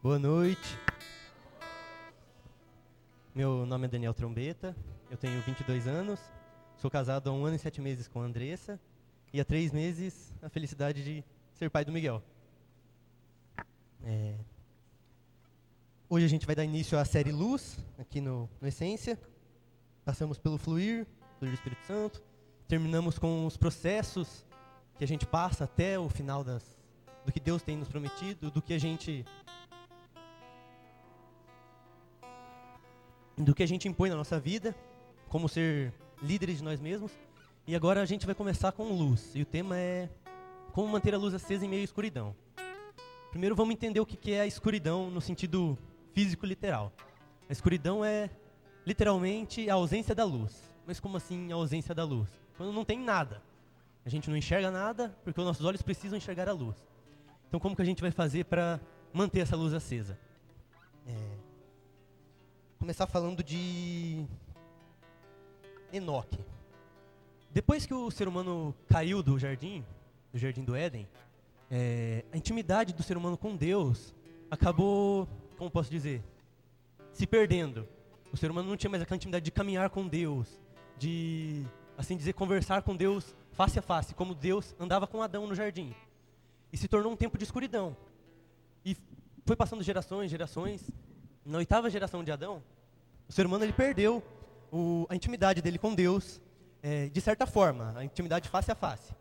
Boa noite. Meu nome é Daniel Trombeta, eu tenho 22 anos, sou casado há um ano e sete meses com a Andressa e há três meses a felicidade de ser pai do Miguel. É, Hoje a gente vai dar início à série Luz, aqui no, no Essência. Passamos pelo Fluir, Fluir do Espírito Santo. Terminamos com os processos que a gente passa até o final das, do que Deus tem nos prometido, do que a gente do que a gente impõe na nossa vida, como ser líderes de nós mesmos. E agora a gente vai começar com luz. E o tema é como manter a luz acesa em meio à escuridão. Primeiro vamos entender o que é a escuridão no sentido físico literal. A escuridão é literalmente a ausência da luz. Mas como assim a ausência da luz? Quando não tem nada. A gente não enxerga nada porque os nossos olhos precisam enxergar a luz. Então como que a gente vai fazer para manter essa luz acesa? Começar falando de Enoque. Depois que o ser humano caiu do jardim, do jardim do Éden, é, a intimidade do ser humano com Deus acabou como posso dizer, se perdendo. O ser humano não tinha mais aquela intimidade de caminhar com Deus, de, assim dizer, conversar com Deus face a face, como Deus andava com Adão no jardim. E se tornou um tempo de escuridão. E foi passando gerações, gerações. Na oitava geração de Adão, o ser humano ele perdeu o, a intimidade dele com Deus, é, de certa forma, a intimidade face a face.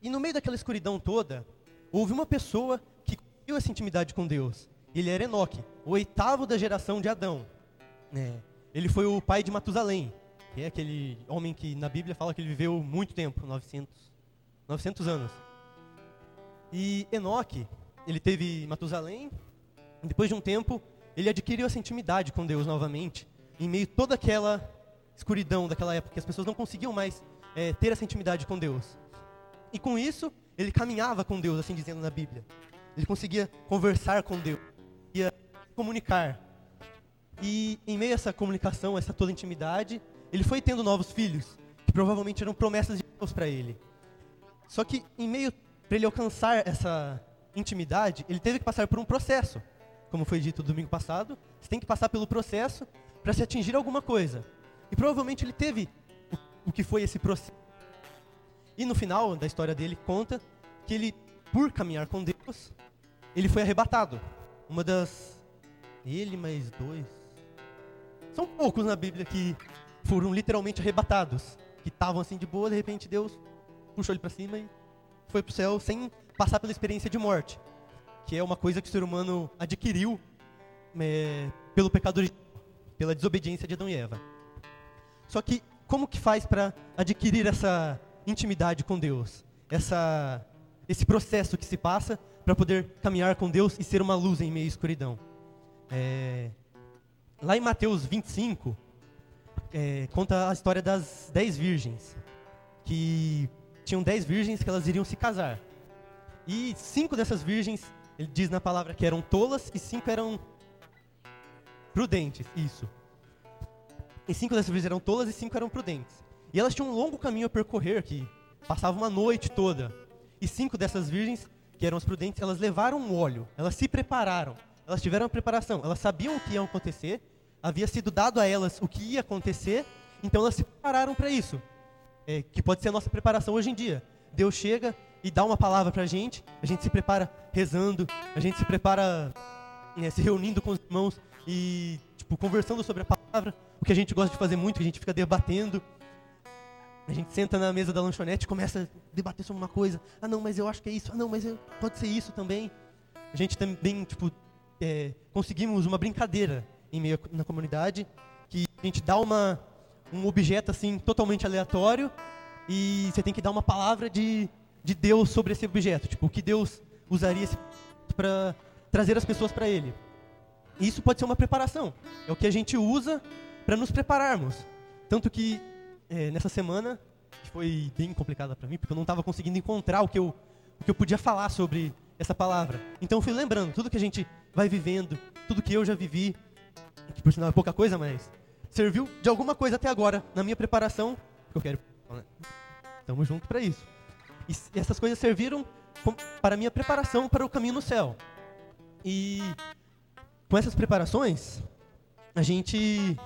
E no meio daquela escuridão toda, houve uma pessoa que conseguiu essa intimidade com Deus ele era Enoque, o oitavo da geração de Adão. É, ele foi o pai de Matusalém, que é aquele homem que na Bíblia fala que ele viveu muito tempo, 900, 900 anos. E Enoque, ele teve Matusalém, depois de um tempo, ele adquiriu essa intimidade com Deus novamente, em meio a toda aquela escuridão daquela época, que as pessoas não conseguiam mais é, ter essa intimidade com Deus. E com isso, ele caminhava com Deus, assim dizendo na Bíblia. Ele conseguia conversar com Deus comunicar. E em meio a essa comunicação, essa toda intimidade, ele foi tendo novos filhos, que provavelmente eram promessas de Deus para ele. Só que em meio para ele alcançar essa intimidade, ele teve que passar por um processo. Como foi dito domingo passado, você tem que passar pelo processo para se atingir alguma coisa. E provavelmente ele teve o, o que foi esse processo. E no final da história dele conta que ele, por caminhar com Deus, ele foi arrebatado. Uma das ele mais dois. São poucos na Bíblia que foram literalmente arrebatados. Que estavam assim de boa, de repente Deus puxou ele para cima e foi para o céu sem passar pela experiência de morte. Que é uma coisa que o ser humano adquiriu é, pelo pecado pela desobediência de Adão e Eva. Só que como que faz para adquirir essa intimidade com Deus? Essa, esse processo que se passa para poder caminhar com Deus e ser uma luz em meio à escuridão? É, lá em Mateus 25, é, conta a história das dez virgens. Que tinham dez virgens que elas iriam se casar. E cinco dessas virgens, ele diz na palavra que eram tolas e cinco eram prudentes. Isso. E cinco dessas virgens eram tolas e cinco eram prudentes. E elas tinham um longo caminho a percorrer, que passava uma noite toda. E cinco dessas virgens, que eram as prudentes, elas levaram um óleo, elas se prepararam elas tiveram a preparação, elas sabiam o que ia acontecer, havia sido dado a elas o que ia acontecer, então elas se prepararam para isso. É, que pode ser a nossa preparação hoje em dia. Deus chega e dá uma palavra para a gente, a gente se prepara rezando, a gente se prepara né, se reunindo com os irmãos e tipo, conversando sobre a palavra, o que a gente gosta de fazer muito, que a gente fica debatendo. A gente senta na mesa da lanchonete e começa a debater sobre uma coisa. Ah, não, mas eu acho que é isso. Ah, não, mas eu, pode ser isso também. A gente também, tipo, é, conseguimos uma brincadeira em meio na comunidade, que a gente dá uma, um objeto assim totalmente aleatório e você tem que dar uma palavra de, de Deus sobre esse objeto, tipo, o que Deus usaria para trazer as pessoas para Ele. Isso pode ser uma preparação, é o que a gente usa para nos prepararmos. Tanto que é, nessa semana, que foi bem complicada para mim, porque eu não estava conseguindo encontrar o que, eu, o que eu podia falar sobre essa palavra. Então eu fui lembrando tudo que a gente vai vivendo, tudo que eu já vivi, que por sinal é pouca coisa, mas serviu de alguma coisa até agora na minha preparação, que eu quero. Estamos juntos para isso. E essas coisas serviram para minha preparação para o caminho no céu. E com essas preparações, a gente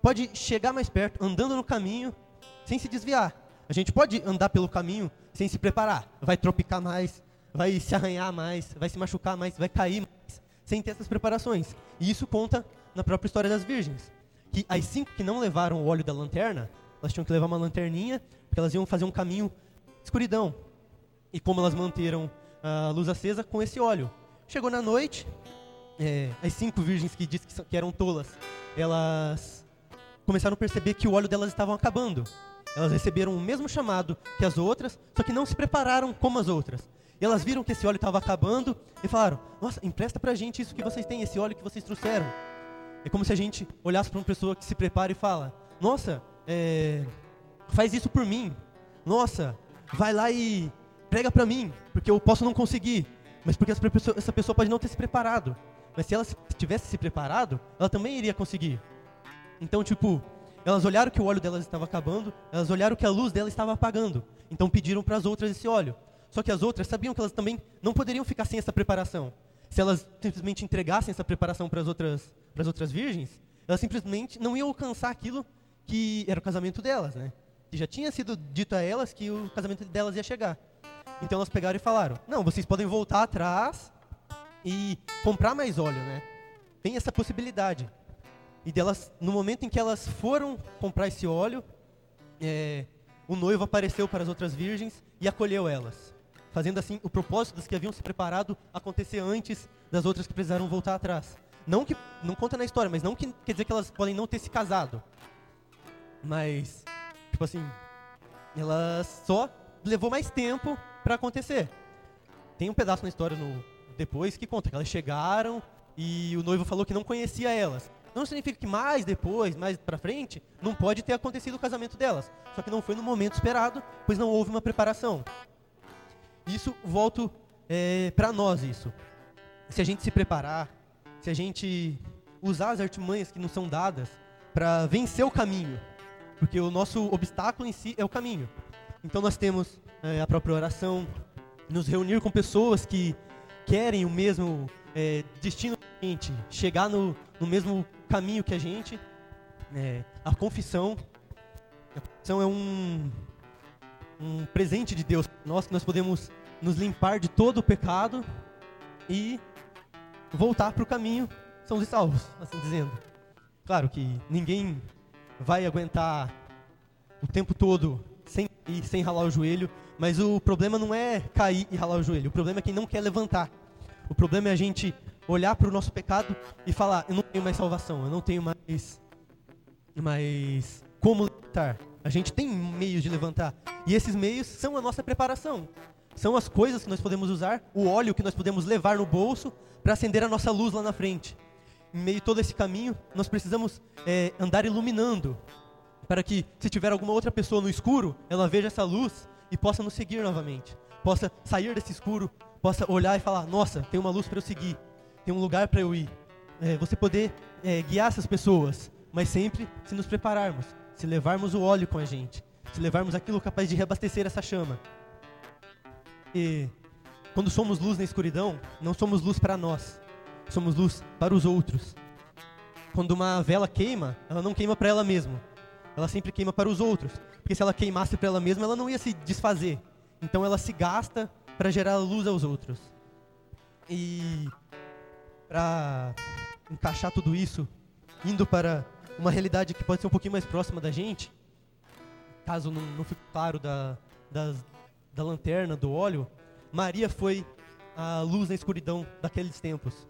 pode chegar mais perto, andando no caminho, sem se desviar. A gente pode andar pelo caminho sem se preparar. Vai tropicar mais, vai se arranhar mais, vai se machucar mais, vai cair mais, sem ter essas preparações. E isso conta na própria história das virgens. Que as cinco que não levaram o óleo da lanterna, elas tinham que levar uma lanterninha, porque elas iam fazer um caminho escuridão. E como elas manteram a luz acesa com esse óleo. Chegou na noite, é, as cinco virgens que disse que, que eram tolas, elas começaram a perceber que o óleo delas estava acabando. Elas receberam o mesmo chamado que as outras, só que não se prepararam como as outras. E elas viram que esse óleo estava acabando e falaram: Nossa, empresta pra gente isso que vocês têm, esse óleo que vocês trouxeram. É como se a gente olhasse para uma pessoa que se prepara e fala: Nossa, é, faz isso por mim. Nossa, vai lá e prega para mim, porque eu posso não conseguir. Mas porque essa pessoa pode não ter se preparado. Mas se ela tivesse se preparado, ela também iria conseguir. Então, tipo, elas olharam que o óleo delas estava acabando, elas olharam que a luz dela estava apagando. Então pediram para as outras esse óleo. Só que as outras sabiam que elas também não poderiam ficar sem essa preparação. Se elas simplesmente entregassem essa preparação para as outras, para as outras virgens, elas simplesmente não iam alcançar aquilo que era o casamento delas, né? Que já tinha sido dito a elas que o casamento delas ia chegar. Então elas pegaram e falaram: "Não, vocês podem voltar atrás e comprar mais óleo, né? Tem essa possibilidade." E delas, no momento em que elas foram comprar esse óleo, é, o noivo apareceu para as outras virgens e acolheu elas, fazendo assim o propósito das que haviam se preparado acontecer antes das outras que precisaram voltar atrás. Não que não conta na história, mas não que quer dizer que elas podem não ter se casado. Mas tipo assim, elas só levou mais tempo para acontecer. Tem um pedaço na história no depois que conta que elas chegaram e o noivo falou que não conhecia elas. Não significa que mais depois, mais para frente, não pode ter acontecido o casamento delas. Só que não foi no momento esperado, pois não houve uma preparação. Isso volto é, para nós isso. Se a gente se preparar, se a gente usar as artimanhas que nos são dadas para vencer o caminho, porque o nosso obstáculo em si é o caminho. Então nós temos é, a própria oração, nos reunir com pessoas que querem o mesmo é, destino a gente, chegar no, no mesmo caminho que a gente. É, a confissão, a confissão é um, um presente de Deus nós que nós podemos nos limpar de todo o pecado e voltar para o caminho são os salvos, assim dizendo. Claro que ninguém vai aguentar o tempo todo sem ir, sem ralar o joelho, mas o problema não é cair e ralar o joelho, o problema é quem não quer levantar. O problema é a gente olhar para o nosso pecado e falar: eu não tenho mais salvação, eu não tenho mais, mais como levantar. A gente tem meios de levantar. E esses meios são a nossa preparação. São as coisas que nós podemos usar, o óleo que nós podemos levar no bolso para acender a nossa luz lá na frente. Em meio a todo esse caminho, nós precisamos é, andar iluminando, para que, se tiver alguma outra pessoa no escuro, ela veja essa luz e possa nos seguir novamente. Possa sair desse escuro, possa olhar e falar: Nossa, tem uma luz para eu seguir tem um lugar para eu ir. É, você poder é, guiar essas pessoas, mas sempre se nos prepararmos, se levarmos o óleo com a gente, se levarmos aquilo capaz de reabastecer essa chama. E quando somos luz na escuridão, não somos luz para nós, somos luz para os outros. Quando uma vela queima, ela não queima para ela mesma, ela sempre queima para os outros, porque se ela queimasse para ela mesma, ela não ia se desfazer. Então ela se gasta para gerar luz aos outros. E para encaixar tudo isso, indo para uma realidade que pode ser um pouquinho mais próxima da gente, caso não, não fique claro da, da, da lanterna, do óleo, Maria foi a luz na escuridão daqueles tempos.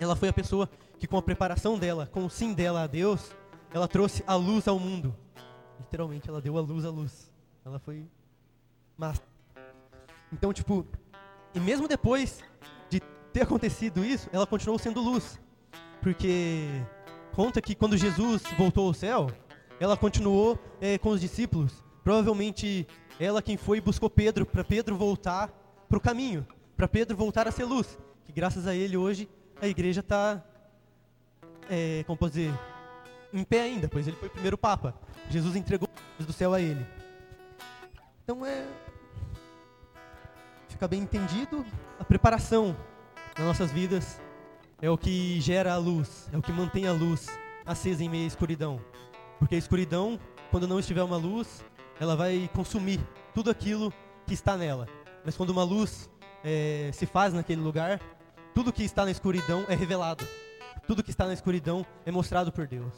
Ela foi a pessoa que, com a preparação dela, com o sim dela a Deus, ela trouxe a luz ao mundo. Literalmente, ela deu a luz à luz. Ela foi massa. Então, tipo, e mesmo depois ter acontecido isso, ela continuou sendo luz. Porque conta que quando Jesus voltou ao céu, ela continuou é, com os discípulos. Provavelmente ela quem foi buscou Pedro, para Pedro voltar para o caminho, para Pedro voltar a ser luz. Que graças a ele hoje a igreja está, é, como posso dizer, em pé ainda, pois ele foi o primeiro Papa. Jesus entregou do céu a ele. Então é. Fica bem entendido a preparação nas nossas vidas é o que gera a luz, é o que mantém a luz acesa em meio à escuridão. Porque a escuridão, quando não estiver uma luz, ela vai consumir tudo aquilo que está nela. Mas quando uma luz é, se faz naquele lugar, tudo que está na escuridão é revelado. Tudo que está na escuridão é mostrado por Deus.